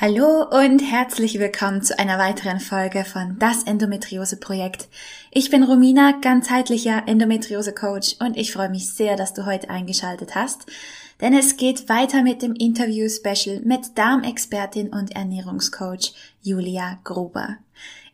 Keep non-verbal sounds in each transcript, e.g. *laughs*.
Hallo und herzlich willkommen zu einer weiteren Folge von Das Endometriose Projekt. Ich bin Romina, ganzheitlicher Endometriose Coach und ich freue mich sehr, dass du heute eingeschaltet hast, denn es geht weiter mit dem Interview Special mit Darmexpertin und Ernährungscoach Julia Gruber.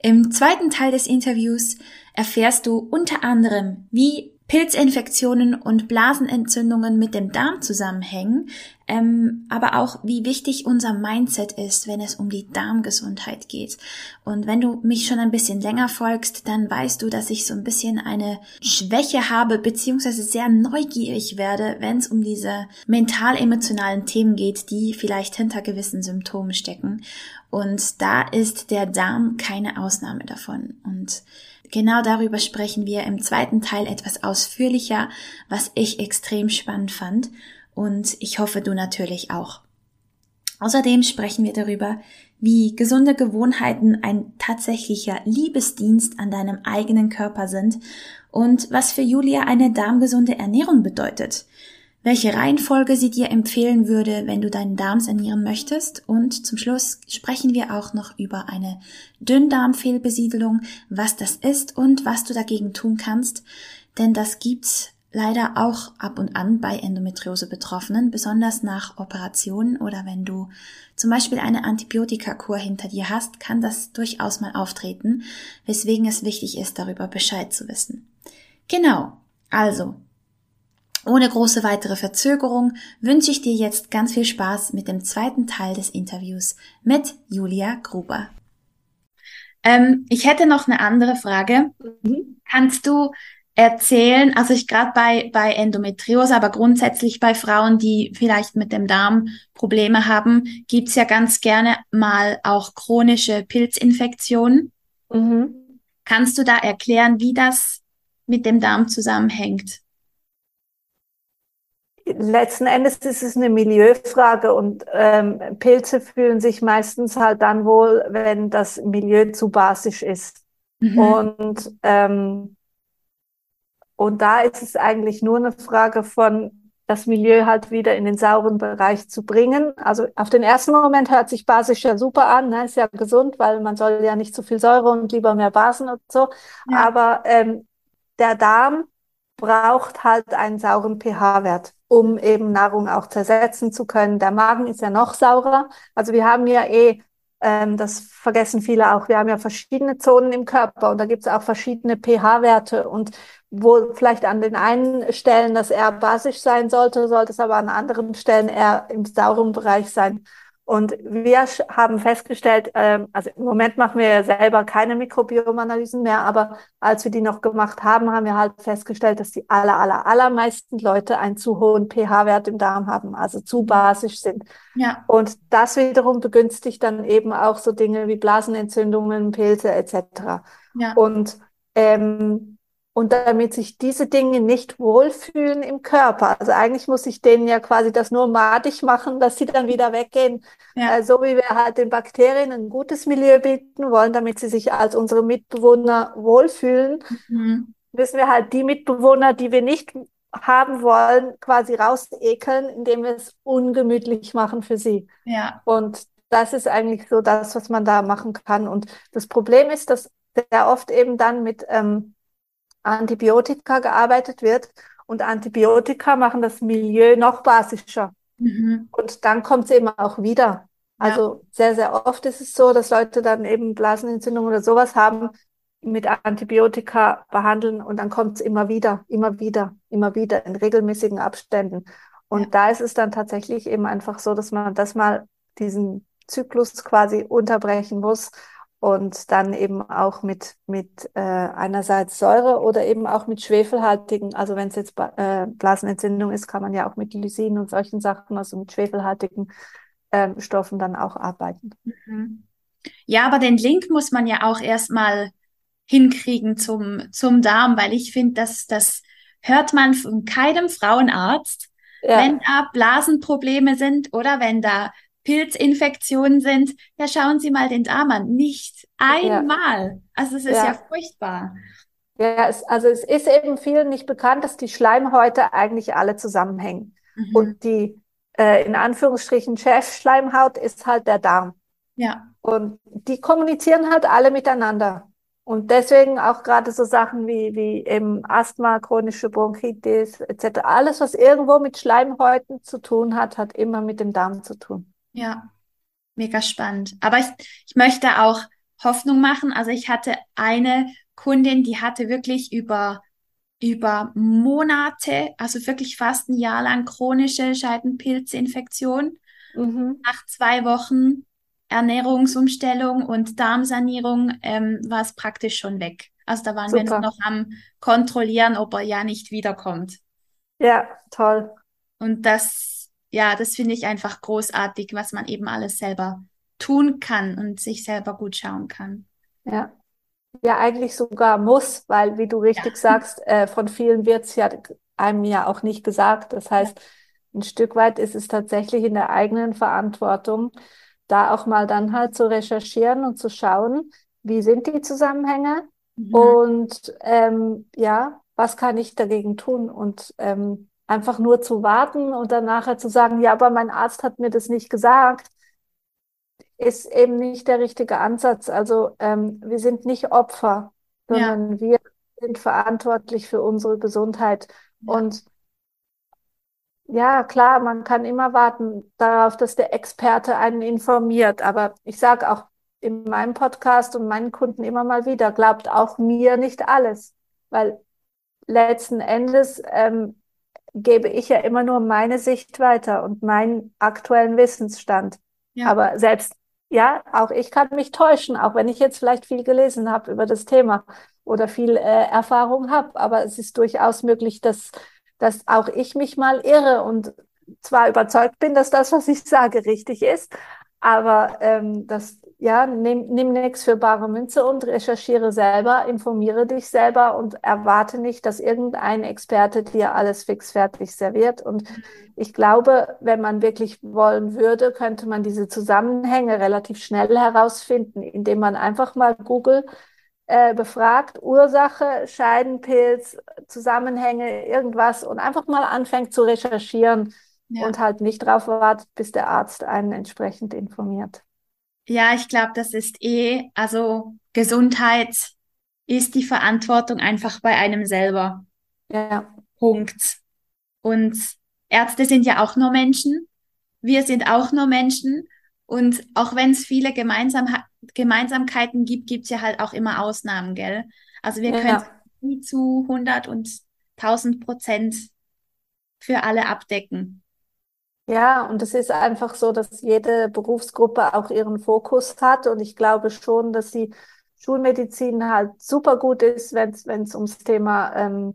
Im zweiten Teil des Interviews erfährst du unter anderem, wie Pilzinfektionen und Blasenentzündungen mit dem Darm zusammenhängen, ähm, aber auch wie wichtig unser Mindset ist, wenn es um die Darmgesundheit geht. Und wenn du mich schon ein bisschen länger folgst, dann weißt du, dass ich so ein bisschen eine Schwäche habe, beziehungsweise sehr neugierig werde, wenn es um diese mental-emotionalen Themen geht, die vielleicht hinter gewissen Symptomen stecken. Und da ist der Darm keine Ausnahme davon. Und Genau darüber sprechen wir im zweiten Teil etwas ausführlicher, was ich extrem spannend fand und ich hoffe du natürlich auch. Außerdem sprechen wir darüber, wie gesunde Gewohnheiten ein tatsächlicher Liebesdienst an deinem eigenen Körper sind und was für Julia eine darmgesunde Ernährung bedeutet welche Reihenfolge sie dir empfehlen würde, wenn du deinen Darm sanieren möchtest. Und zum Schluss sprechen wir auch noch über eine Dünndarmfehlbesiedelung, was das ist und was du dagegen tun kannst. Denn das gibt's leider auch ab und an bei Endometriose-Betroffenen, besonders nach Operationen oder wenn du zum Beispiel eine Antibiotikakur hinter dir hast, kann das durchaus mal auftreten, weswegen es wichtig ist, darüber Bescheid zu wissen. Genau. Also, ohne große weitere Verzögerung wünsche ich dir jetzt ganz viel Spaß mit dem zweiten Teil des Interviews mit Julia Gruber. Ähm, ich hätte noch eine andere Frage. Mhm. Kannst du erzählen, also ich gerade bei, bei Endometriose, aber grundsätzlich bei Frauen, die vielleicht mit dem Darm Probleme haben, gibt's ja ganz gerne mal auch chronische Pilzinfektionen. Mhm. Kannst du da erklären, wie das mit dem Darm zusammenhängt? Letzten Endes ist es eine Milieufrage und ähm, Pilze fühlen sich meistens halt dann wohl, wenn das Milieu zu basisch ist. Mhm. Und, ähm, und da ist es eigentlich nur eine Frage von, das Milieu halt wieder in den sauren Bereich zu bringen. Also auf den ersten Moment hört sich basisch ja super an, ne? ist ja gesund, weil man soll ja nicht zu viel Säure und lieber mehr Basen und so. Ja. Aber ähm, der Darm braucht halt einen sauren pH-Wert um eben Nahrung auch zersetzen zu können. Der Magen ist ja noch saurer. Also wir haben ja eh, ähm, das vergessen viele auch, wir haben ja verschiedene Zonen im Körper und da gibt es auch verschiedene pH-Werte und wo vielleicht an den einen Stellen das eher basisch sein sollte, sollte es aber an anderen Stellen eher im sauren Bereich sein. Und wir haben festgestellt, ähm, also im Moment machen wir ja selber keine Mikrobiomanalysen mehr, aber als wir die noch gemacht haben, haben wir halt festgestellt, dass die aller, aller, allermeisten Leute einen zu hohen pH-Wert im Darm haben, also zu basisch sind. Ja. Und das wiederum begünstigt dann eben auch so Dinge wie Blasenentzündungen, Pilze etc. Ja. Und ähm, und damit sich diese Dinge nicht wohlfühlen im Körper. Also eigentlich muss ich denen ja quasi das nur madig machen, dass sie dann wieder weggehen. Ja. Äh, so wie wir halt den Bakterien ein gutes Milieu bieten wollen, damit sie sich als unsere Mitbewohner wohlfühlen, mhm. müssen wir halt die Mitbewohner, die wir nicht haben wollen, quasi rausekeln, indem wir es ungemütlich machen für sie. Ja. Und das ist eigentlich so das, was man da machen kann. Und das Problem ist, dass sehr oft eben dann mit ähm, Antibiotika gearbeitet wird. Und Antibiotika machen das Milieu noch basischer. Mhm. Und dann kommt es eben auch wieder. Also ja. sehr, sehr oft ist es so, dass Leute dann eben Blasenentzündung oder sowas haben, mit Antibiotika behandeln und dann kommt es immer wieder, immer wieder, immer wieder in regelmäßigen Abständen. Und ja. da ist es dann tatsächlich eben einfach so, dass man das mal diesen Zyklus quasi unterbrechen muss und dann eben auch mit, mit äh, einerseits Säure oder eben auch mit schwefelhaltigen, also wenn es jetzt äh, Blasenentzündung ist, kann man ja auch mit Lysin und solchen Sachen, also mit schwefelhaltigen ähm, Stoffen dann auch arbeiten. Mhm. Ja, aber den Link muss man ja auch erstmal hinkriegen zum, zum Darm, weil ich finde, dass das hört man von keinem Frauenarzt, ja. wenn da Blasenprobleme sind oder wenn da Pilzinfektionen sind, ja, schauen Sie mal den Darm an. Nicht einmal. Ja. Also es ist ja, ja furchtbar. Ja, es, also es ist eben vielen nicht bekannt, dass die Schleimhäute eigentlich alle zusammenhängen. Mhm. Und die äh, in Anführungsstrichen Chefschleimhaut ist halt der Darm. Ja. Und die kommunizieren halt alle miteinander. Und deswegen auch gerade so Sachen wie, wie eben Asthma, chronische Bronchitis etc. Alles, was irgendwo mit Schleimhäuten zu tun hat, hat immer mit dem Darm zu tun. Ja, mega spannend. Aber ich, ich möchte auch Hoffnung machen. Also ich hatte eine Kundin, die hatte wirklich über, über Monate, also wirklich fast ein Jahr lang chronische Scheidenpilzinfektion. Mhm. Nach zwei Wochen Ernährungsumstellung und Darmsanierung ähm, war es praktisch schon weg. Also da waren Super. wir noch am Kontrollieren, ob er ja nicht wiederkommt. Ja, toll. Und das, ja, das finde ich einfach großartig, was man eben alles selber tun kann und sich selber gut schauen kann. Ja. Ja, eigentlich sogar muss, weil, wie du richtig ja. *laughs* sagst, äh, von vielen wird es ja einem ja auch nicht gesagt. Das heißt, ein Stück weit ist es tatsächlich in der eigenen Verantwortung, da auch mal dann halt zu recherchieren und zu schauen, wie sind die Zusammenhänge mhm. und ähm, ja, was kann ich dagegen tun und ähm, einfach nur zu warten und dann nachher zu sagen, ja, aber mein Arzt hat mir das nicht gesagt, ist eben nicht der richtige Ansatz. Also ähm, wir sind nicht Opfer, sondern ja. wir sind verantwortlich für unsere Gesundheit. Ja. Und ja, klar, man kann immer warten darauf, dass der Experte einen informiert. Aber ich sage auch in meinem Podcast und meinen Kunden immer mal wieder, glaubt auch mir nicht alles. Weil letzten Endes ähm, gebe ich ja immer nur meine Sicht weiter und meinen aktuellen Wissensstand. Ja. Aber selbst, ja, auch ich kann mich täuschen, auch wenn ich jetzt vielleicht viel gelesen habe über das Thema oder viel äh, Erfahrung habe. Aber es ist durchaus möglich, dass dass auch ich mich mal irre und zwar überzeugt bin, dass das, was ich sage, richtig ist, aber ähm, das, ja, nimm, nimm nichts für bare Münze und recherchiere selber, informiere dich selber und erwarte nicht, dass irgendein Experte dir alles fixfertig serviert. Und ich glaube, wenn man wirklich wollen würde, könnte man diese Zusammenhänge relativ schnell herausfinden, indem man einfach mal Google äh, befragt, Ursache, Scheidenpilz, Zusammenhänge, irgendwas und einfach mal anfängt zu recherchieren ja. und halt nicht drauf wartet, bis der Arzt einen entsprechend informiert. Ja, ich glaube, das ist eh, also Gesundheit ist die Verantwortung einfach bei einem selber. Ja. Punkt. Und Ärzte sind ja auch nur Menschen. Wir sind auch nur Menschen. Und auch wenn es viele Gemeinsam Gemeinsamkeiten gibt, gibt es ja halt auch immer Ausnahmen, gell? Also wir ja. können nie zu 100 und 1000 Prozent für alle abdecken. Ja, und es ist einfach so, dass jede Berufsgruppe auch ihren Fokus hat. Und ich glaube schon, dass die Schulmedizin halt super gut ist, wenn es ums Thema ähm,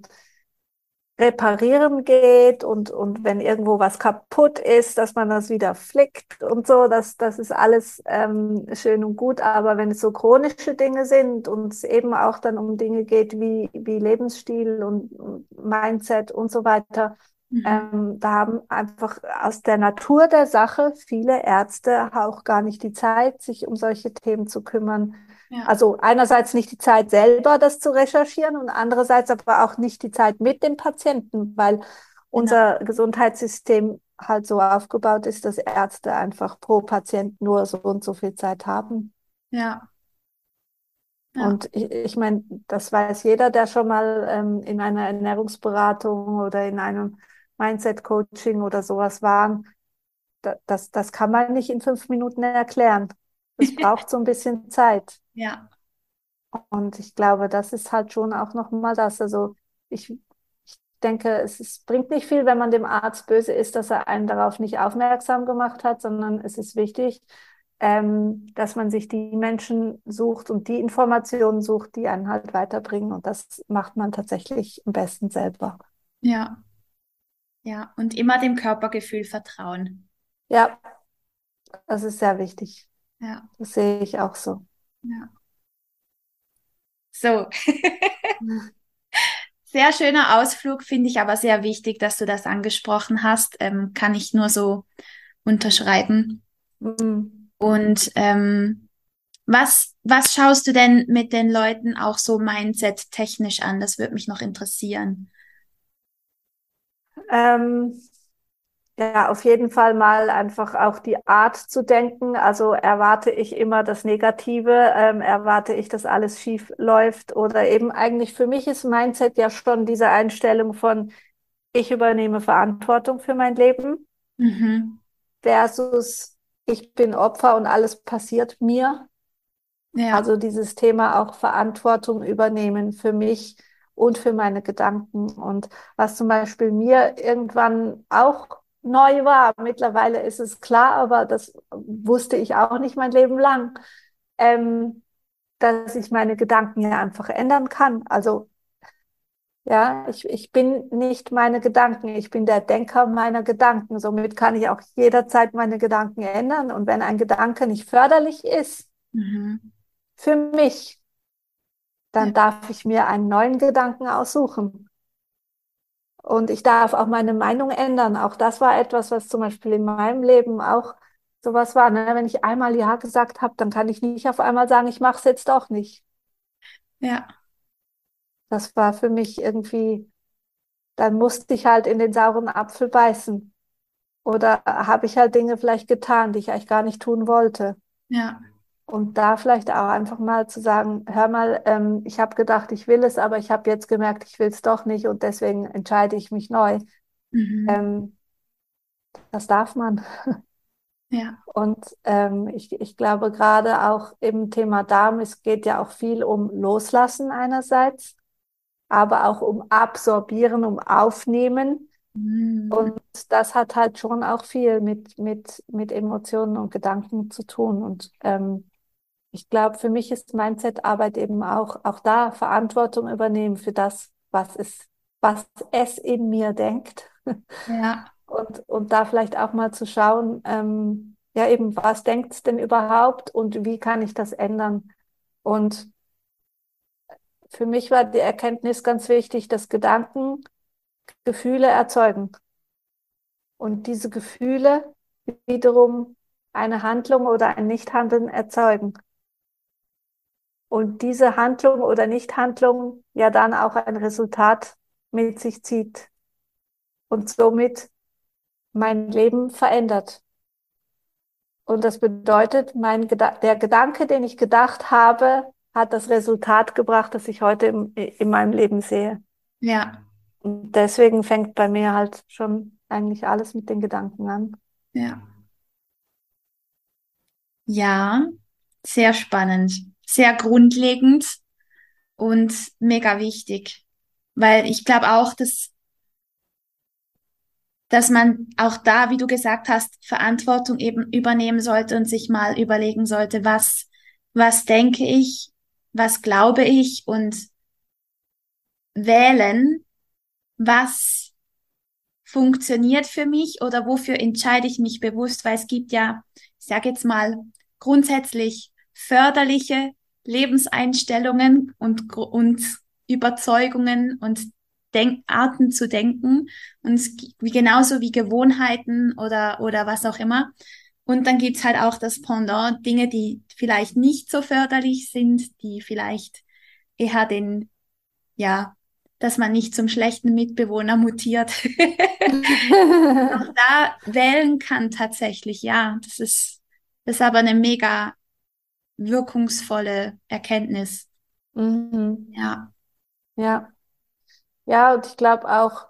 reparieren geht und, und wenn irgendwo was kaputt ist, dass man das wieder flickt und so, das, das ist alles ähm, schön und gut. Aber wenn es so chronische Dinge sind und es eben auch dann um Dinge geht wie, wie Lebensstil und, und Mindset und so weiter, mhm. ähm, da haben einfach aus der Natur der Sache viele Ärzte auch gar nicht die Zeit, sich um solche Themen zu kümmern. Ja. Also einerseits nicht die Zeit selber, das zu recherchieren und andererseits aber auch nicht die Zeit mit dem Patienten, weil genau. unser Gesundheitssystem halt so aufgebaut ist, dass Ärzte einfach pro Patient nur so und so viel Zeit haben. Ja. ja. Und ich, ich meine, das weiß jeder, der schon mal ähm, in einer Ernährungsberatung oder in einem Mindset-Coaching oder sowas war. Das, das kann man nicht in fünf Minuten erklären. Das *laughs* braucht so ein bisschen Zeit. Ja. Und ich glaube, das ist halt schon auch nochmal das. Also ich, ich denke, es ist, bringt nicht viel, wenn man dem Arzt böse ist, dass er einen darauf nicht aufmerksam gemacht hat, sondern es ist wichtig, ähm, dass man sich die Menschen sucht und die Informationen sucht, die einen halt weiterbringen. Und das macht man tatsächlich am besten selber. Ja. Ja, und immer dem Körpergefühl vertrauen. Ja, das ist sehr wichtig. Ja. Das sehe ich auch so. Ja. So. *laughs* sehr schöner Ausflug, finde ich aber sehr wichtig, dass du das angesprochen hast. Ähm, kann ich nur so unterschreiben. Mhm. Und ähm, was, was schaust du denn mit den Leuten auch so mindset-technisch an? Das würde mich noch interessieren. Ähm, ja, auf jeden Fall mal einfach auch die Art zu denken. Also erwarte ich immer das Negative, ähm, erwarte ich, dass alles schief läuft oder eben eigentlich für mich ist Mindset ja schon diese Einstellung von ich übernehme Verantwortung für mein Leben mhm. versus ich bin Opfer und alles passiert mir. Ja. Also dieses Thema auch Verantwortung übernehmen für mich und für meine Gedanken. Und was zum Beispiel mir irgendwann auch neu war. Mittlerweile ist es klar, aber das wusste ich auch nicht mein Leben lang, ähm, dass ich meine Gedanken ja einfach ändern kann. Also ja, ich, ich bin nicht meine Gedanken, ich bin der Denker meiner Gedanken. Somit kann ich auch jederzeit meine Gedanken ändern. Und wenn ein Gedanke nicht förderlich ist mhm. für mich, dann darf ich mir einen neuen Gedanken aussuchen. Und ich darf auch meine Meinung ändern. Auch das war etwas, was zum Beispiel in meinem Leben auch sowas war. Ne? Wenn ich einmal Ja gesagt habe, dann kann ich nicht auf einmal sagen, ich mache es jetzt doch nicht. Ja. Das war für mich irgendwie, dann musste ich halt in den sauren Apfel beißen. Oder habe ich halt Dinge vielleicht getan, die ich eigentlich gar nicht tun wollte. Ja. Und da vielleicht auch einfach mal zu sagen, hör mal, ähm, ich habe gedacht, ich will es, aber ich habe jetzt gemerkt, ich will es doch nicht und deswegen entscheide ich mich neu. Mhm. Ähm, das darf man. Ja. Und ähm, ich, ich glaube gerade auch im Thema Darm, es geht ja auch viel um Loslassen einerseits, aber auch um Absorbieren, um Aufnehmen. Mhm. Und das hat halt schon auch viel mit, mit, mit Emotionen und Gedanken zu tun. Und ähm, ich glaube, für mich ist Mindset-Arbeit eben auch, auch da Verantwortung übernehmen für das, was es, was es in mir denkt. Ja. *laughs* Und, und da vielleicht auch mal zu schauen, ähm, ja eben, was denkt es denn überhaupt und wie kann ich das ändern? Und für mich war die Erkenntnis ganz wichtig, dass Gedanken Gefühle erzeugen. Und diese Gefühle wiederum eine Handlung oder ein Nichthandeln erzeugen und diese Handlung oder Nichthandlung ja dann auch ein Resultat mit sich zieht und somit mein Leben verändert. Und das bedeutet, mein Geda der Gedanke, den ich gedacht habe, hat das Resultat gebracht, das ich heute im, in meinem Leben sehe. Ja. Und deswegen fängt bei mir halt schon eigentlich alles mit den Gedanken an. Ja. Ja, sehr spannend sehr grundlegend und mega wichtig. Weil ich glaube auch, dass, dass man auch da, wie du gesagt hast, Verantwortung eben übernehmen sollte und sich mal überlegen sollte, was, was denke ich, was glaube ich und wählen, was funktioniert für mich oder wofür entscheide ich mich bewusst, weil es gibt ja, ich sage jetzt mal, grundsätzlich förderliche Lebenseinstellungen und, und Überzeugungen und Denkarten zu denken und wie genauso wie Gewohnheiten oder, oder was auch immer. Und dann gibt's halt auch das Pendant, Dinge, die vielleicht nicht so förderlich sind, die vielleicht eher den, ja, dass man nicht zum schlechten Mitbewohner mutiert. *laughs* auch da wählen kann tatsächlich, ja. Das ist, das ist aber eine mega wirkungsvolle Erkenntnis. Mhm. Ja. Ja. Ja, und ich glaube auch,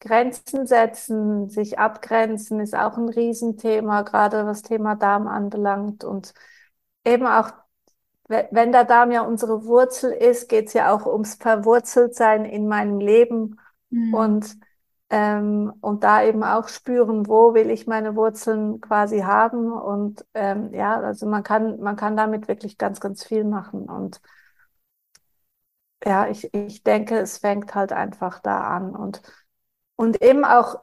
Grenzen setzen, sich abgrenzen, ist auch ein Riesenthema, gerade was Thema Darm anbelangt. Und eben auch, wenn der Darm ja unsere Wurzel ist, geht es ja auch ums Verwurzeltsein in meinem Leben. Mhm. Und ähm, und da eben auch spüren, wo will ich meine Wurzeln quasi haben. Und ähm, ja, also man kann, man kann damit wirklich ganz, ganz viel machen. Und ja, ich, ich denke, es fängt halt einfach da an. Und, und eben auch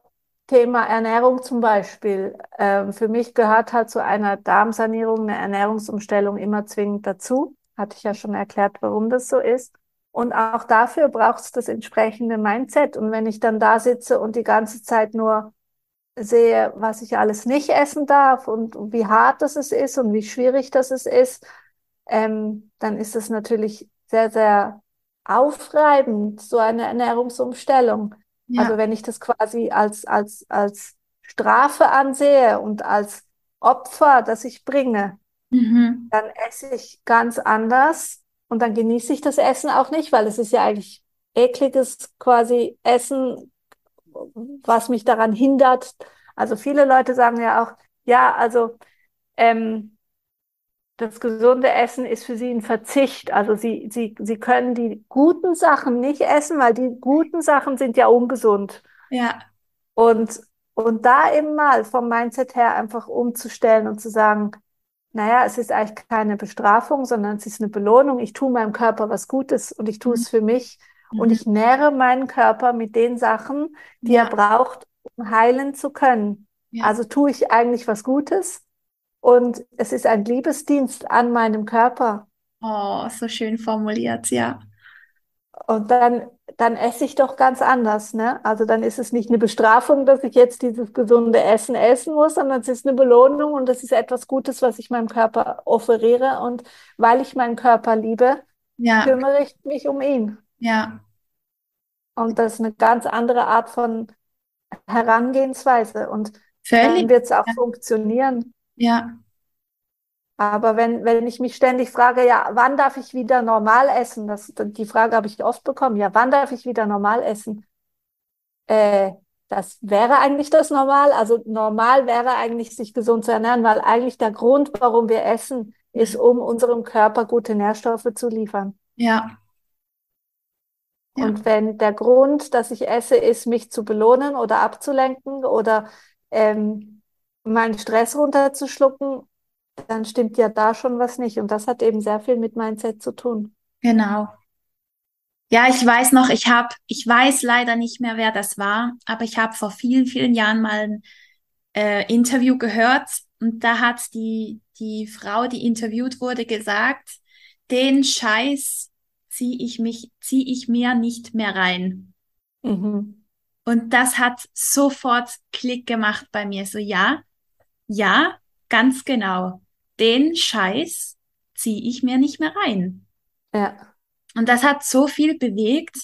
Thema Ernährung zum Beispiel. Ähm, für mich gehört halt zu einer Darmsanierung eine Ernährungsumstellung immer zwingend dazu. Hatte ich ja schon erklärt, warum das so ist. Und auch dafür braucht es das entsprechende Mindset. Und wenn ich dann da sitze und die ganze Zeit nur sehe, was ich alles nicht essen darf und wie hart das ist und wie schwierig das ist, ähm, dann ist es natürlich sehr, sehr aufreibend, so eine Ernährungsumstellung. Ja. Also wenn ich das quasi als, als, als Strafe ansehe und als Opfer, das ich bringe, mhm. dann esse ich ganz anders und dann genieße ich das Essen auch nicht, weil es ist ja eigentlich ekliges quasi Essen, was mich daran hindert. Also viele Leute sagen ja auch, ja, also ähm, das gesunde Essen ist für sie ein Verzicht. Also sie, sie, sie können die guten Sachen nicht essen, weil die guten Sachen sind ja ungesund. Ja. Und, und da eben mal vom Mindset her einfach umzustellen und zu sagen, naja, es ist eigentlich keine Bestrafung, sondern es ist eine Belohnung. Ich tue meinem Körper was Gutes und ich tue mhm. es für mich. Mhm. Und ich nähre meinen Körper mit den Sachen, die ja. er braucht, um heilen zu können. Ja. Also tue ich eigentlich was Gutes und es ist ein Liebesdienst an meinem Körper. Oh, so schön formuliert, ja. Und dann, dann esse ich doch ganz anders, ne? Also dann ist es nicht eine Bestrafung, dass ich jetzt dieses gesunde Essen essen muss, sondern es ist eine Belohnung und das ist etwas Gutes, was ich meinem Körper offeriere. Und weil ich meinen Körper liebe, ja. kümmere ich mich um ihn. Ja. Und das ist eine ganz andere Art von Herangehensweise. Und Völlig. dann wird es auch ja. funktionieren. Ja. Aber wenn, wenn ich mich ständig frage, ja, wann darf ich wieder normal essen? Das, die Frage habe ich oft bekommen. Ja, wann darf ich wieder normal essen? Äh, das wäre eigentlich das Normal. Also normal wäre eigentlich, sich gesund zu ernähren, weil eigentlich der Grund, warum wir essen, ist, um unserem Körper gute Nährstoffe zu liefern. Ja. ja. Und wenn der Grund, dass ich esse, ist, mich zu belohnen oder abzulenken oder ähm, meinen Stress runterzuschlucken, dann stimmt ja da schon was nicht. Und das hat eben sehr viel mit Mindset zu tun. Genau. Ja, ich weiß noch, ich habe, ich weiß leider nicht mehr, wer das war, aber ich habe vor vielen, vielen Jahren mal ein äh, Interview gehört und da hat die, die Frau, die interviewt wurde, gesagt, den Scheiß ziehe ich mich, ziehe ich mir nicht mehr rein. Mhm. Und das hat sofort Klick gemacht bei mir. So, ja, ja, ganz genau. Den Scheiß ziehe ich mir nicht mehr rein. Ja. Und das hat so viel bewegt.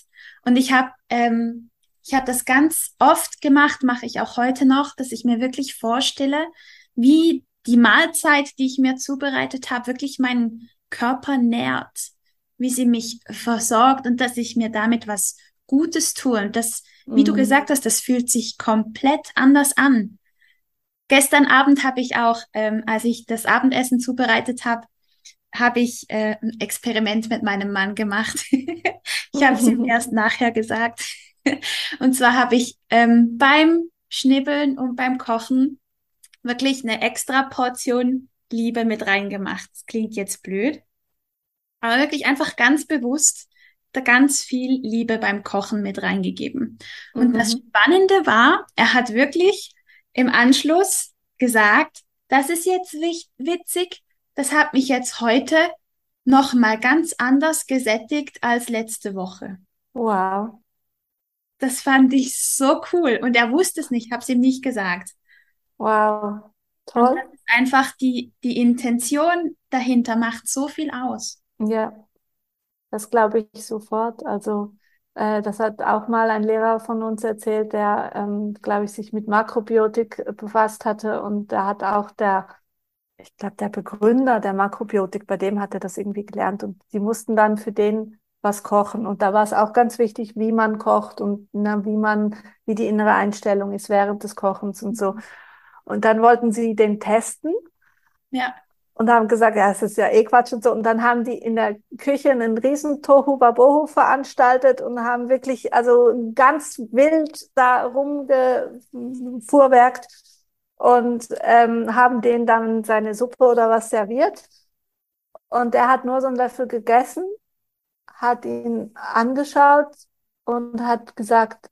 Und ich habe ähm, ich habe das ganz oft gemacht, mache ich auch heute noch, dass ich mir wirklich vorstelle, wie die Mahlzeit, die ich mir zubereitet habe, wirklich meinen Körper nährt, wie sie mich versorgt und dass ich mir damit was Gutes tue. Und das, wie mhm. du gesagt hast, das fühlt sich komplett anders an. Gestern Abend habe ich auch, ähm, als ich das Abendessen zubereitet habe, habe ich äh, ein Experiment mit meinem Mann gemacht. *laughs* ich habe es ihm *laughs* erst nachher gesagt. *laughs* und zwar habe ich ähm, beim Schnibbeln und beim Kochen wirklich eine extra Portion Liebe mit reingemacht. Das klingt jetzt blöd, aber wirklich einfach ganz bewusst da ganz viel Liebe beim Kochen mit reingegeben. Und mhm. das Spannende war, er hat wirklich im Anschluss gesagt, das ist jetzt witzig, das hat mich jetzt heute noch mal ganz anders gesättigt als letzte Woche. Wow. Das fand ich so cool und er wusste es nicht, habe es ihm nicht gesagt. Wow, toll. Und das ist einfach die die Intention dahinter macht so viel aus. Ja, das glaube ich sofort. Also äh, das hat auch mal ein Lehrer von uns erzählt, der, ähm, glaube ich, sich mit Makrobiotik äh, befasst hatte. Und da hat auch der, ich glaube, der Begründer der Makrobiotik, bei dem hat er das irgendwie gelernt. Und die mussten dann für den was kochen. Und da war es auch ganz wichtig, wie man kocht und na, wie man, wie die innere Einstellung ist während des Kochens und so. Und dann wollten sie den testen. Ja und haben gesagt, ja, es ist ja eh Quatsch und so. Und dann haben die in der Küche einen riesen Tohu Babohu veranstaltet und haben wirklich, also ganz wild da rumgefuhrwerkt und ähm, haben denen dann seine Suppe oder was serviert. Und er hat nur so einen Löffel gegessen, hat ihn angeschaut und hat gesagt,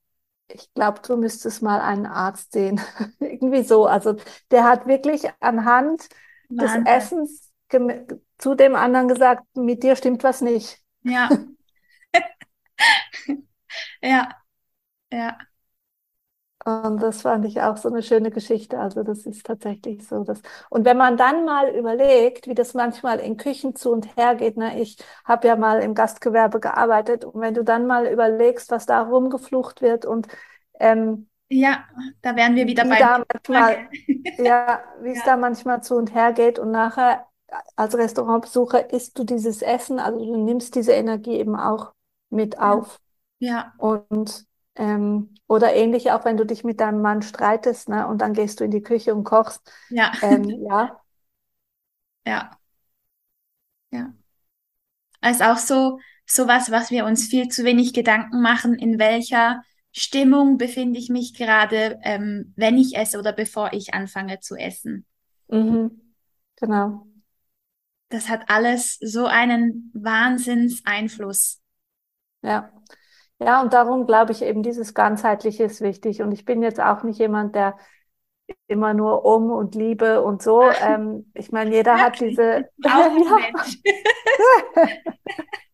ich glaube, du müsstest mal einen Arzt sehen. *laughs* Irgendwie so. Also der hat wirklich anhand Wahnsinn. des Essens zu dem anderen gesagt, mit dir stimmt was nicht. Ja. *laughs* *laughs* ja. Ja. Und das fand ich auch so eine schöne Geschichte. Also das ist tatsächlich so. Dass und wenn man dann mal überlegt, wie das manchmal in Küchen zu und her geht, ne, ich habe ja mal im Gastgewerbe gearbeitet und wenn du dann mal überlegst, was da rumgeflucht wird und ähm, ja, da wären wir wieder bei da manchmal, *laughs* ja, wie es da manchmal zu und her geht und nachher als Restaurantbesucher isst du dieses Essen, also du nimmst diese Energie eben auch mit auf. Ja. Und ähm, oder ähnlich auch, wenn du dich mit deinem Mann streitest, ne, und dann gehst du in die Küche und kochst. Ja. Ähm, *laughs* ja. Ja. Ja. Also auch so, sowas, was wir uns viel zu wenig Gedanken machen, in welcher Stimmung befinde ich mich gerade, ähm, wenn ich esse oder bevor ich anfange zu essen. Mhm. Genau. Das hat alles so einen Wahnsinnseinfluss. Ja. Ja, und darum glaube ich eben, dieses Ganzheitliche ist wichtig. Und ich bin jetzt auch nicht jemand, der immer nur um und Liebe und so. *laughs* Ähm, ich meine, jeder *laughs* ja, hat diese. Auch Mensch. *laughs*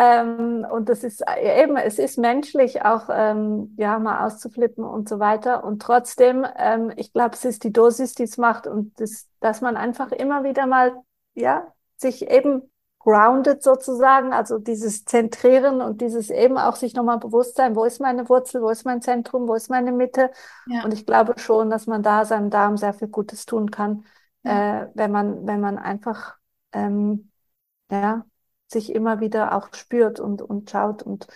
ähm, und das ist eben, es ist menschlich auch, ähm, ja, mal auszuflippen und so weiter. Und trotzdem, ähm, ich glaube, es ist die Dosis, die es macht und das, dass man einfach immer wieder mal, ja, sich eben grounded sozusagen, also dieses Zentrieren und dieses eben auch sich nochmal bewusst sein, wo ist meine Wurzel, wo ist mein Zentrum, wo ist meine Mitte. Ja. Und ich glaube schon, dass man da seinem Darm sehr viel Gutes tun kann, ja. äh, wenn man, wenn man einfach ähm, ja, sich immer wieder auch spürt und, und schaut und,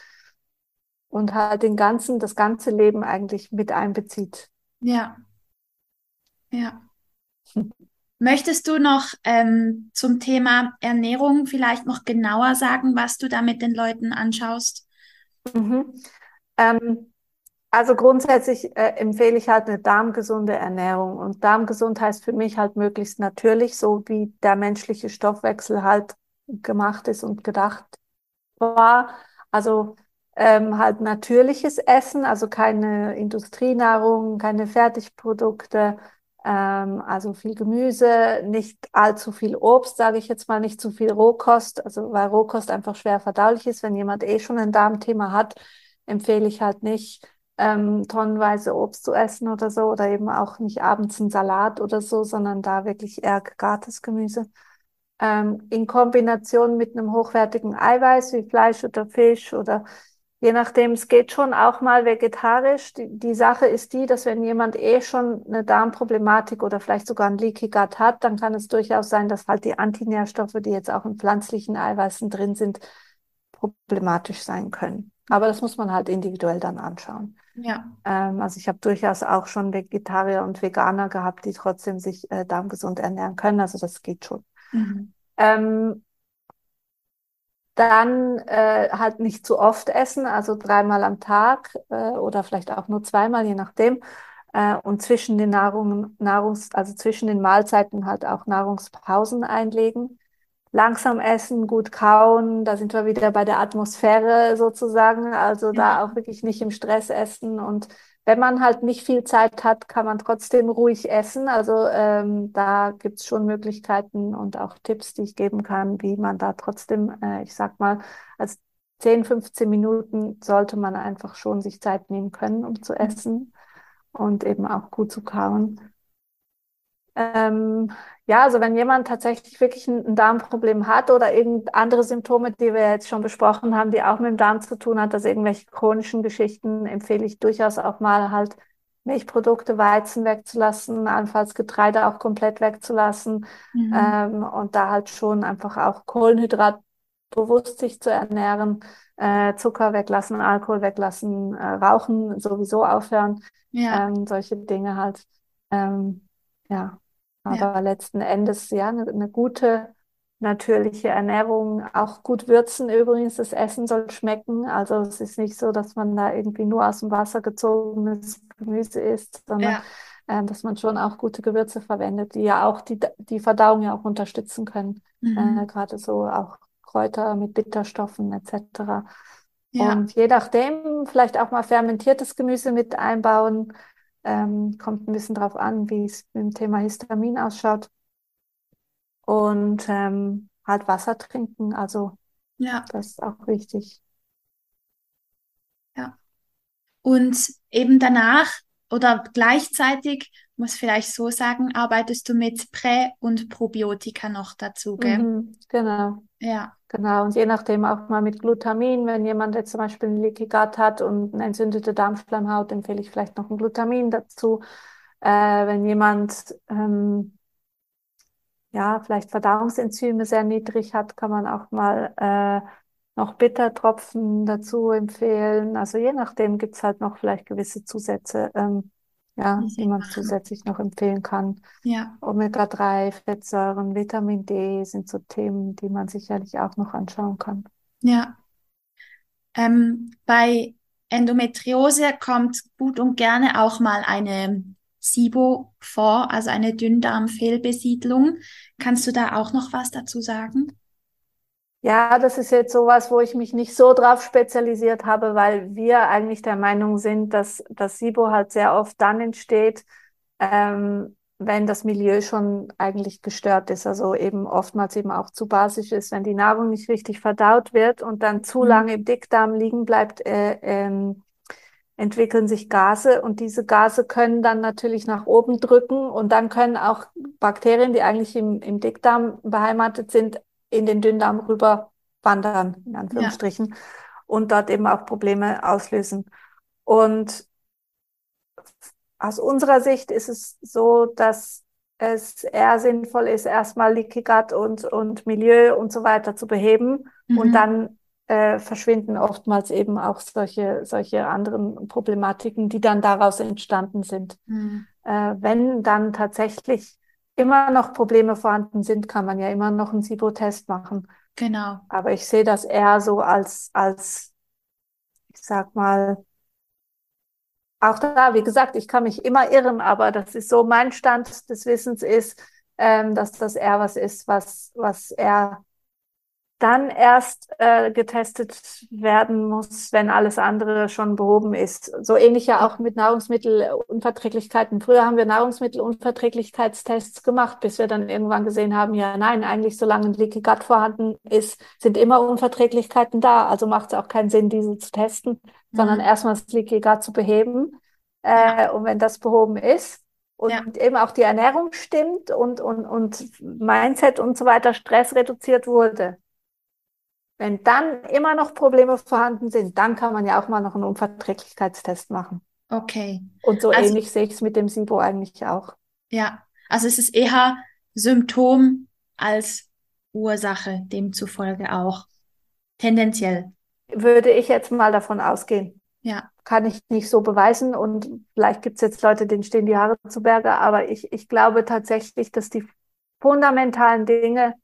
und halt den ganzen, das ganze Leben eigentlich mit einbezieht. Ja. Ja. Möchtest du noch ähm, zum Thema Ernährung vielleicht noch genauer sagen, was du da mit den Leuten anschaust? Mhm. Ähm, also grundsätzlich äh, empfehle ich halt eine darmgesunde Ernährung. Und darmgesund heißt für mich halt möglichst natürlich, so wie der menschliche Stoffwechsel halt gemacht ist und gedacht war. Also ähm, halt natürliches Essen, also keine Industrienahrung, keine Fertigprodukte, ähm, also viel Gemüse, nicht allzu viel Obst, sage ich jetzt mal, nicht zu viel Rohkost, also weil Rohkost einfach schwer verdaulich ist. Wenn jemand eh schon ein Darmthema hat, empfehle ich halt nicht ähm, tonnenweise Obst zu essen oder so oder eben auch nicht abends einen Salat oder so, sondern da wirklich eher gegartes Gemüse. Ähm, in Kombination mit einem hochwertigen Eiweiß wie Fleisch oder Fisch oder Je nachdem, es geht schon auch mal vegetarisch. Die, die Sache ist die, dass wenn jemand eh schon eine Darmproblematik oder vielleicht sogar ein Leaky Gut hat, dann kann es durchaus sein, dass halt die Antinährstoffe, die jetzt auch in pflanzlichen Eiweißen drin sind, problematisch sein können. Aber das muss man halt individuell dann anschauen. Ja. Ähm, also ich habe durchaus auch schon Vegetarier und Veganer gehabt, die trotzdem sich äh, darmgesund ernähren können. Also das geht schon. Mhm. Ähm, dann äh, halt nicht zu oft essen, also dreimal am Tag äh, oder vielleicht auch nur zweimal, je nachdem. Äh, und zwischen den Nahrung, Nahrungs, also zwischen den Mahlzeiten halt auch Nahrungspausen einlegen. Langsam essen, gut kauen, da sind wir wieder bei der Atmosphäre sozusagen. Also ja. da auch wirklich nicht im Stress essen und wenn man halt nicht viel Zeit hat, kann man trotzdem ruhig essen. Also ähm, da gibt's schon Möglichkeiten und auch Tipps, die ich geben kann, wie man da trotzdem, äh, ich sag mal, als 10, 15 Minuten sollte man einfach schon sich Zeit nehmen können, um zu essen und eben auch gut zu kauen. Ähm, ja, also wenn jemand tatsächlich wirklich ein, Darmproblem hat oder irgend andere Symptome, die wir jetzt schon besprochen haben, die auch mit dem Darm zu tun hat, also irgendwelche chronischen Geschichten, empfehle ich durchaus auch mal halt Milchprodukte, Weizen wegzulassen, allenfalls Getreide auch komplett wegzulassen mhm. ähm, und da halt schon einfach auch Kohlenhydrat bewusst sich zu ernähren, äh, Zucker weglassen, Alkohol weglassen, äh, Rauchen sowieso aufhören, ja. ähm, solche Dinge halt. Ähm, ja, aber ja. letzten Endes, ja, eine, eine gute natürliche Ernährung, auch gut würzen übrigens. Das Essen soll schmecken. Also es ist nicht so, dass man da irgendwie nur aus dem Wasser gezogenes Gemüse isst, sondern ja. äh, dass man schon auch gute Gewürze verwendet, die ja auch die, die Verdauung ja auch unterstützen können. Mhm. Äh, Gerade so auch Kräuter mit Bitterstoffen etc. Ja. Und je nachdem vielleicht auch mal fermentiertes Gemüse mit einbauen. Ähm, kommt ein bisschen drauf an, wie es mit dem Thema Histamin ausschaut. und ähm, halt Wasser trinken. Also ja. das ist auch wichtig. Ja. Und eben danach oder gleichzeitig, muss vielleicht so sagen, arbeitest du mit Prä- und Probiotika noch dazu, gell? Mhm, genau. Ja. Genau, und je nachdem auch mal mit Glutamin, wenn jemand jetzt zum Beispiel ein Leaky Gut hat und eine entzündete Darmschleimhaut, empfehle ich vielleicht noch ein Glutamin dazu. Äh, wenn jemand ähm, ja vielleicht Verdauungsenzyme sehr niedrig hat, kann man auch mal äh, noch Bittertropfen dazu empfehlen. Also je nachdem gibt's halt noch vielleicht gewisse Zusätze, ähm, ja, die man zusätzlich noch empfehlen kann. Ja. Omega-3, Fettsäuren, Vitamin D sind so Themen, die man sicherlich auch noch anschauen kann. Ja. Ähm, bei Endometriose kommt gut und gerne auch mal eine SIBO vor, also eine Dünndarmfehlbesiedlung. Kannst du da auch noch was dazu sagen? Ja, das ist jetzt sowas, wo ich mich nicht so drauf spezialisiert habe, weil wir eigentlich der Meinung sind, dass das SIBO halt sehr oft dann entsteht, ähm, wenn das Milieu schon eigentlich gestört ist, also eben oftmals eben auch zu basisch ist, wenn die Nahrung nicht richtig verdaut wird und dann zu mhm. lange im Dickdarm liegen bleibt, äh, ähm, entwickeln sich Gase und diese Gase können dann natürlich nach oben drücken und dann können auch Bakterien, die eigentlich im, im Dickdarm beheimatet sind, in den Dünndarm rüber wandern, in Anführungsstrichen, ja. und dort eben auch Probleme auslösen. Und aus unserer Sicht ist es so, dass es eher sinnvoll ist, erstmal Leaky Gut und, und Milieu und so weiter zu beheben. Mhm. Und dann äh, verschwinden oftmals eben auch solche, solche anderen Problematiken, die dann daraus entstanden sind. Mhm. Äh, wenn dann tatsächlich immer noch Probleme vorhanden sind, kann man ja immer noch einen SIBO-Test machen. Genau. Aber ich sehe das eher so als, als, ich sag mal, auch da, wie gesagt, ich kann mich immer irren, aber das ist so mein Stand des Wissens ist, ähm, dass das eher was ist, was, was eher dann erst äh, getestet werden muss, wenn alles andere schon behoben ist. So ähnlich ja auch mit Nahrungsmittelunverträglichkeiten. Früher haben wir Nahrungsmittelunverträglichkeitstests gemacht, bis wir dann irgendwann gesehen haben, ja nein, eigentlich solange ein Leaky Gut vorhanden ist, sind immer Unverträglichkeiten da. Also macht es auch keinen Sinn, diese zu testen, mhm. sondern erstmal das Leaky Gut zu beheben. Äh. Und wenn das behoben ist, und ja. eben auch die Ernährung stimmt und, und, und Mindset und so weiter, Stress reduziert wurde, wenn dann immer noch Probleme vorhanden sind, dann kann man ja auch mal noch einen Unverträglichkeitstest machen. Okay. Und so also, ähnlich sehe ich es mit dem SIBO eigentlich auch. Ja, also es ist eher Symptom als Ursache, demzufolge auch. Tendenziell. Würde ich jetzt mal davon ausgehen. Ja. Kann ich nicht so beweisen und vielleicht gibt es jetzt Leute, denen stehen die Haare zu Berge, aber ich, ich glaube tatsächlich, dass die fundamentalen Dinge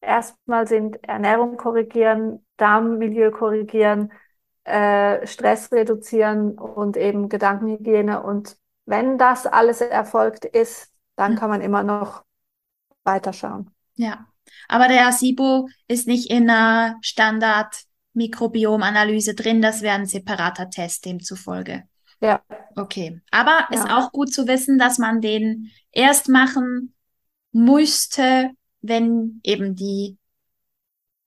erstmal sind Ernährung korrigieren, Darmmilieu korrigieren, äh, Stress reduzieren und eben Gedankenhygiene. Und wenn das alles erfolgt ist, dann hm. kann man immer noch weiterschauen. Ja, aber der SIBO ist nicht in einer Standard-Mikrobiomanalyse drin. Das wäre ein separater Test demzufolge. Ja. Okay. Aber ja. ist auch gut zu wissen, dass man den erst machen müsste, wenn eben die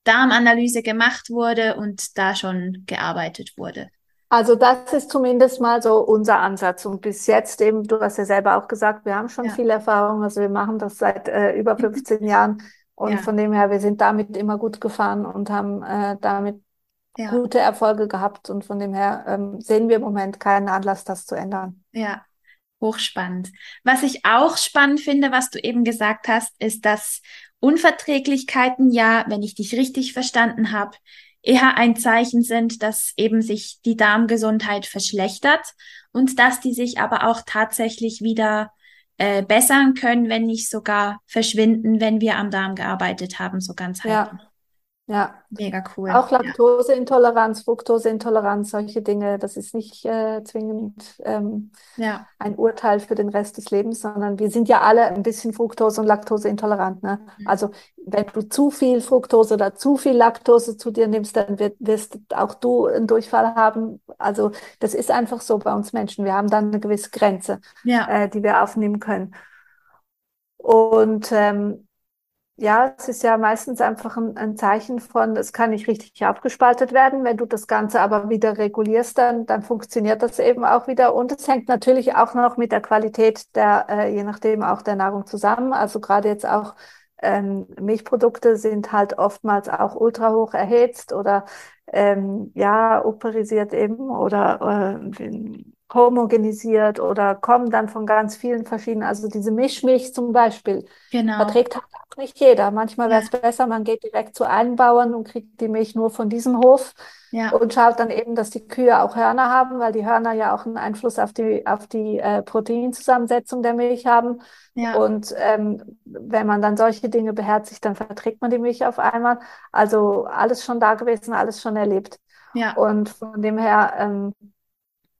Darmanalyse gemacht wurde und da schon gearbeitet wurde. Also das ist zumindest mal so unser Ansatz. Und bis jetzt eben, du hast ja selber auch gesagt, wir haben schon ja. viel Erfahrung. Also wir machen das seit äh, über 15 Jahren. Und ja. von dem her, wir sind damit immer gut gefahren und haben äh, damit ja. gute Erfolge gehabt. Und von dem her ähm, sehen wir im Moment keinen Anlass, das zu ändern. Ja, hochspannend. Was ich auch spannend finde, was du eben gesagt hast, ist, dass Unverträglichkeiten ja, wenn ich dich richtig verstanden habe, eher ein Zeichen sind, dass eben sich die Darmgesundheit verschlechtert und dass die sich aber auch tatsächlich wieder äh, bessern können, wenn nicht sogar verschwinden, wenn wir am Darm gearbeitet haben, so ganz Ja. Ja. Mega cool. Auch Laktoseintoleranz, Fructoseintoleranz, solche Dinge, das ist nicht äh, zwingend ähm, ja. ein Urteil für den Rest des Lebens, sondern wir sind ja alle ein bisschen Fructose- und Laktoseintolerant. Ne? Mhm. Also wenn du zu viel Fructose oder zu viel Laktose zu dir nimmst, dann wird, wirst auch du einen Durchfall haben. Also das ist einfach so bei uns Menschen. Wir haben dann eine gewisse Grenze, ja. äh, die wir aufnehmen können. Und ähm, ja, es ist ja meistens einfach ein, ein, Zeichen von, es kann nicht richtig abgespaltet werden. Wenn du das Ganze aber wieder regulierst, dann, dann funktioniert das eben auch wieder. Und es hängt natürlich auch noch mit der Qualität der, äh, je nachdem auch der Nahrung zusammen. Also gerade jetzt auch ähm, Milchprodukte sind halt oftmals auch ultra hoch erhitzt oder ähm, ja, operisiert eben oder äh, homogenisiert oder kommen dann von ganz vielen verschiedenen, also diese Mischmilch zum Beispiel, genau. verträgt halt auch nicht jeder. Manchmal wäre es ja. besser, man geht direkt zu einem Bauern und kriegt die Milch nur von diesem Hof ja. und schaut dann eben, dass die Kühe auch Hörner haben, weil die Hörner ja auch einen Einfluss auf die, auf die äh, Proteinzusammensetzung der Milch haben. Ja. Und ähm, wenn man dann solche Dinge beherzigt, dann verträgt man die Milch auf einmal. Also alles schon da gewesen, alles schon erlebt. Und von dem her ähm,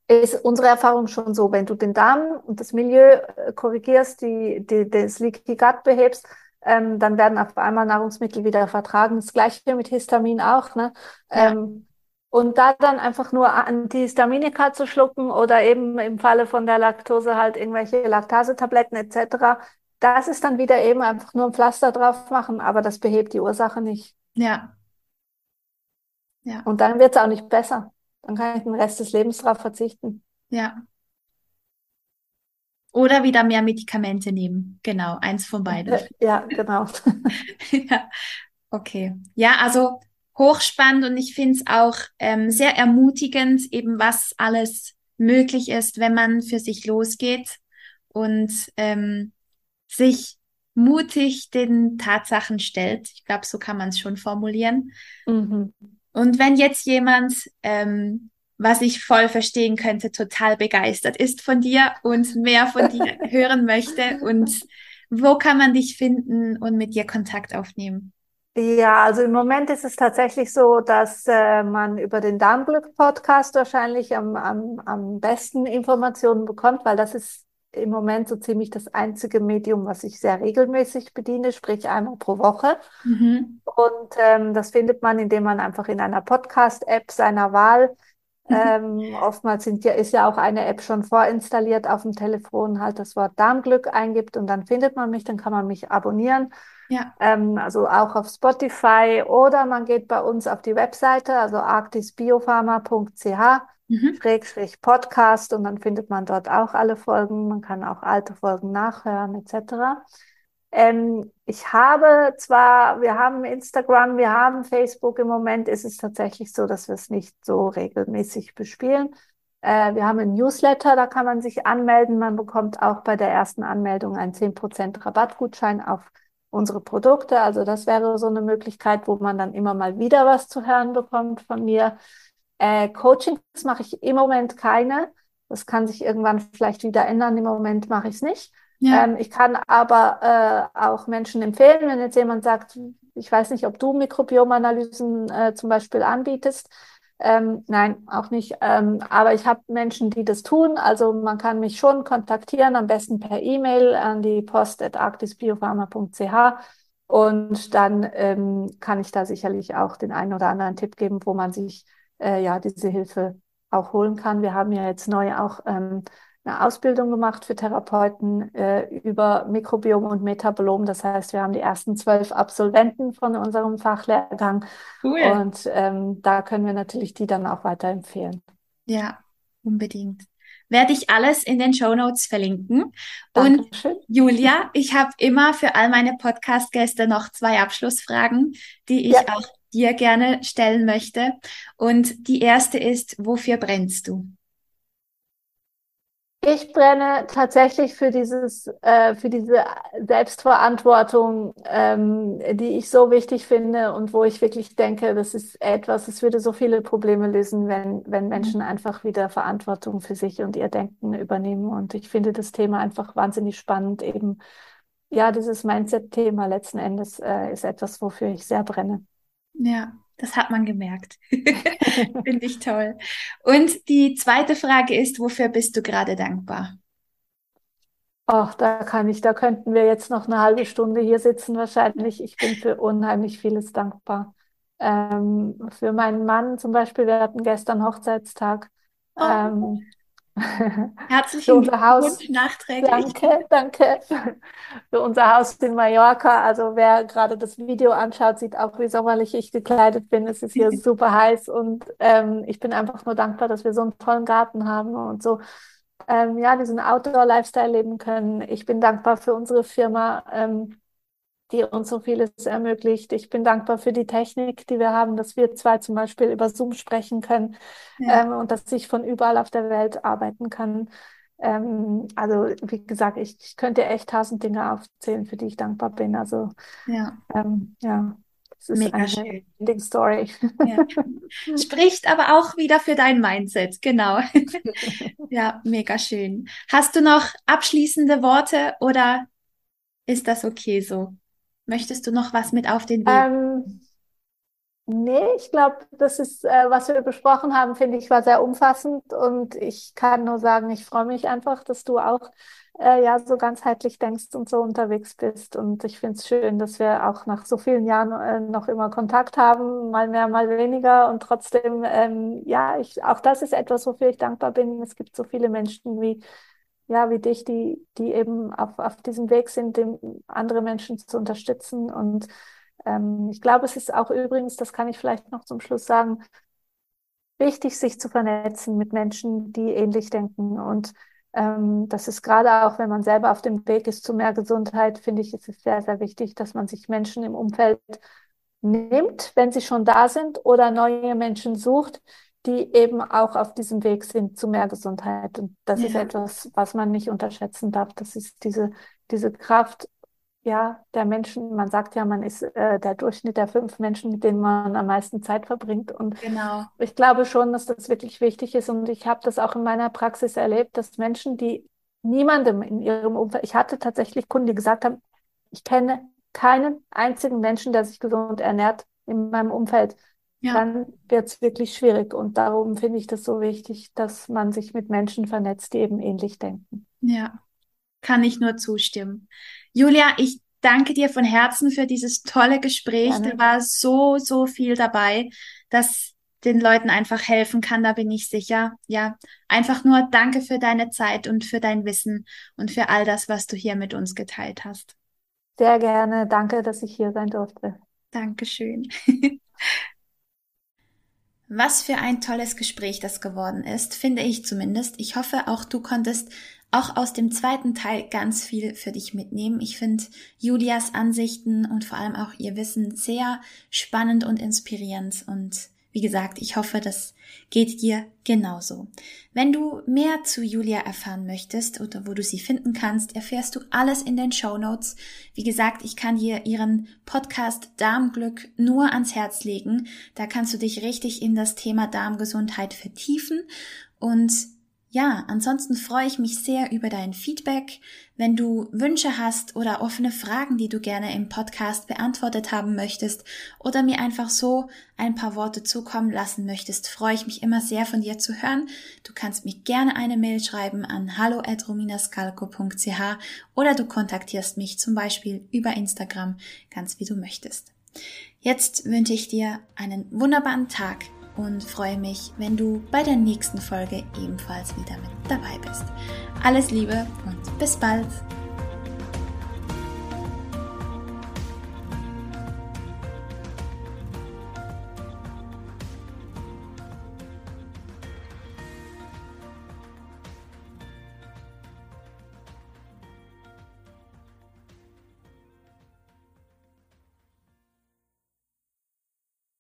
ist unsere Erfahrung schon so, wenn du den Darm und das Milieu äh, korrigierst, die, die, das Leaky Gut behebst, ähm, dann werden auf einmal Nahrungsmittel wieder vertragen. Das gleiche mit Histamin auch. Ne? Ja. Ähm, und da dann einfach nur Antihistaminika zu schlucken oder eben im Falle von der Laktose halt irgendwelche Laktasetabletten etc., das ist dann wieder eben einfach nur ein Pflaster drauf machen, aber das behebt die Ursache nicht. Ja. Ja. Und dann wird es auch nicht besser. Dann kann ich den Rest des Lebens darauf verzichten. Ja. Oder wieder mehr Medikamente nehmen. Genau, eins von beiden. Ja, genau. *laughs* ja, okay. Ja, also hochspannend und ich finde es auch ähm, sehr ermutigend, eben was alles möglich ist, wenn man für sich losgeht und ähm, sich mutig den Tatsachen stellt. Ich glaube, so kann man es schon formulieren. Mhm. Und wenn jetzt jemand, ähm, was ich voll verstehen könnte, total begeistert ist von dir und mehr von dir *laughs* hören möchte und wo kann man dich finden und mit dir Kontakt aufnehmen? Ja, also im Moment ist es tatsächlich so, dass äh, man über den Darmglück-Podcast wahrscheinlich am, am, am besten Informationen bekommt, weil das ist im Moment so ziemlich das einzige Medium, was ich sehr regelmäßig bediene, sprich einmal pro Woche. Mhm. Und ähm, das findet man, indem man einfach in einer Podcast-App seiner Wahl. Ähm, oftmals sind ja, ist ja auch eine App schon vorinstalliert auf dem Telefon, halt das Wort Darmglück eingibt und dann findet man mich, dann kann man mich abonnieren. Ja. Ähm, also auch auf Spotify oder man geht bei uns auf die Webseite, also arktisbiopharma.ch mhm. Schrägstrich Podcast und dann findet man dort auch alle Folgen. Man kann auch alte Folgen nachhören etc. Ähm, ich habe zwar, wir haben Instagram, wir haben Facebook. Im Moment ist es tatsächlich so, dass wir es nicht so regelmäßig bespielen. Äh, wir haben ein Newsletter, da kann man sich anmelden. Man bekommt auch bei der ersten Anmeldung einen 10% Rabattgutschein auf unsere Produkte. Also das wäre so eine Möglichkeit, wo man dann immer mal wieder was zu hören bekommt von mir. Äh, Coachings mache ich im Moment keine. Das kann sich irgendwann vielleicht wieder ändern. Im Moment mache ich es nicht. Ja. Ähm, ich kann aber äh, auch Menschen empfehlen, wenn jetzt jemand sagt, ich weiß nicht, ob du Mikrobiomanalysen äh, zum Beispiel anbietest. Ähm, nein, auch nicht. Ähm, aber ich habe Menschen, die das tun. Also man kann mich schon kontaktieren, am besten per E-Mail an die post at arctisbiopharma.ch. Und dann ähm, kann ich da sicherlich auch den einen oder anderen Tipp geben, wo man sich äh, ja diese Hilfe auch holen kann. Wir haben ja jetzt neu auch ähm, eine Ausbildung gemacht für Therapeuten äh, über Mikrobiom und Metabolom. Das heißt, wir haben die ersten zwölf Absolventen von unserem Fachlehrgang. Cool. Und ähm, da können wir natürlich die dann auch weiterempfehlen. Ja, unbedingt. Werde ich alles in den Show Notes verlinken. Dankeschön. Und Julia, ich habe immer für all meine Podcast-Gäste noch zwei Abschlussfragen, die ich ja. auch dir gerne stellen möchte. Und die erste ist, wofür brennst du? Ich brenne tatsächlich für dieses, äh, für diese Selbstverantwortung, ähm, die ich so wichtig finde und wo ich wirklich denke, das ist etwas, es würde so viele Probleme lösen, wenn, wenn mhm. Menschen einfach wieder Verantwortung für sich und ihr Denken übernehmen. Und ich finde das Thema einfach wahnsinnig spannend. Eben, ja, dieses Mindset-Thema letzten Endes äh, ist etwas, wofür ich sehr brenne. Ja, das hat man gemerkt. *laughs* Finde ich toll. Und die zweite Frage ist, wofür bist du gerade dankbar? Ach, da kann ich, da könnten wir jetzt noch eine halbe Stunde hier sitzen wahrscheinlich. Ich bin für unheimlich vieles dankbar. Ähm, für meinen Mann zum Beispiel, wir hatten gestern Hochzeitstag. Oh. Ähm, *laughs* Herzlichen Glückwunsch nachträglich. Danke, danke. Für unser Haus in Mallorca. Also wer gerade das Video anschaut, sieht auch, wie sommerlich ich gekleidet bin. Es ist hier *laughs* super heiß und ähm, ich bin einfach nur dankbar, dass wir so einen tollen Garten haben und so ähm, ja diesen Outdoor-Lifestyle leben können. Ich bin dankbar für unsere Firma. Ähm, die uns so vieles ermöglicht. Ich bin dankbar für die Technik, die wir haben, dass wir zwei zum Beispiel über Zoom sprechen können ja. ähm, und dass ich von überall auf der Welt arbeiten kann. Ähm, also wie gesagt, ich, ich könnte echt tausend Dinge aufzählen, für die ich dankbar bin. Also ja, ähm, ja. Das ist Mega eine schön. Ending Story. Ja. Spricht aber auch wieder für dein Mindset, genau. *laughs* ja, mega schön. Hast du noch abschließende Worte oder ist das okay so? Möchtest du noch was mit auf den Weg? Ähm, nee, ich glaube, das ist, äh, was wir besprochen haben, finde ich, war sehr umfassend und ich kann nur sagen, ich freue mich einfach, dass du auch äh, ja so ganzheitlich denkst und so unterwegs bist und ich finde es schön, dass wir auch nach so vielen Jahren äh, noch immer Kontakt haben, mal mehr, mal weniger und trotzdem, ähm, ja, ich, auch das ist etwas, wofür ich dankbar bin. Es gibt so viele Menschen wie ja, wie dich, die, die eben auf, auf diesem Weg sind, dem andere Menschen zu unterstützen. Und ähm, ich glaube, es ist auch übrigens, das kann ich vielleicht noch zum Schluss sagen, wichtig, sich zu vernetzen mit Menschen, die ähnlich denken. Und ähm, das ist gerade auch, wenn man selber auf dem Weg ist zu mehr Gesundheit, finde ich, ist es sehr, sehr wichtig, dass man sich Menschen im Umfeld nimmt, wenn sie schon da sind, oder neue Menschen sucht, die eben auch auf diesem Weg sind zu mehr Gesundheit. Und das ja. ist etwas, was man nicht unterschätzen darf. Das ist diese, diese Kraft, ja, der Menschen. Man sagt ja, man ist äh, der Durchschnitt der fünf Menschen, mit denen man am meisten Zeit verbringt. Und genau. ich glaube schon, dass das wirklich wichtig ist. Und ich habe das auch in meiner Praxis erlebt, dass Menschen, die niemandem in ihrem Umfeld, ich hatte tatsächlich Kunden, die gesagt haben, ich kenne keinen einzigen Menschen, der sich gesund ernährt in meinem Umfeld ja. dann wird es wirklich schwierig. Und darum finde ich das so wichtig, dass man sich mit Menschen vernetzt, die eben ähnlich denken. Ja, kann ich nur zustimmen. Julia, ich danke dir von Herzen für dieses tolle Gespräch. Gerne. Da war so, so viel dabei, dass den Leuten einfach helfen kann, da bin ich sicher. Ja, einfach nur danke für deine Zeit und für dein Wissen und für all das, was du hier mit uns geteilt hast. Sehr gerne. Danke, dass ich hier sein durfte. Dankeschön. *laughs* Was für ein tolles Gespräch das geworden ist, finde ich zumindest. Ich hoffe, auch du konntest auch aus dem zweiten Teil ganz viel für dich mitnehmen. Ich finde Julias Ansichten und vor allem auch ihr Wissen sehr spannend und inspirierend und wie gesagt, ich hoffe, das geht dir genauso. Wenn du mehr zu Julia erfahren möchtest oder wo du sie finden kannst, erfährst du alles in den Show Notes. Wie gesagt, ich kann dir ihren Podcast Darmglück nur ans Herz legen. Da kannst du dich richtig in das Thema Darmgesundheit vertiefen und ja, ansonsten freue ich mich sehr über dein Feedback. Wenn du Wünsche hast oder offene Fragen, die du gerne im Podcast beantwortet haben möchtest oder mir einfach so ein paar Worte zukommen lassen möchtest, freue ich mich immer sehr von dir zu hören. Du kannst mir gerne eine Mail schreiben an hallo@rominascalco.ch oder du kontaktierst mich zum Beispiel über Instagram, ganz wie du möchtest. Jetzt wünsche ich dir einen wunderbaren Tag und freue mich, wenn du bei der nächsten Folge ebenfalls wieder mit dabei bist. Alles Liebe und bis bald!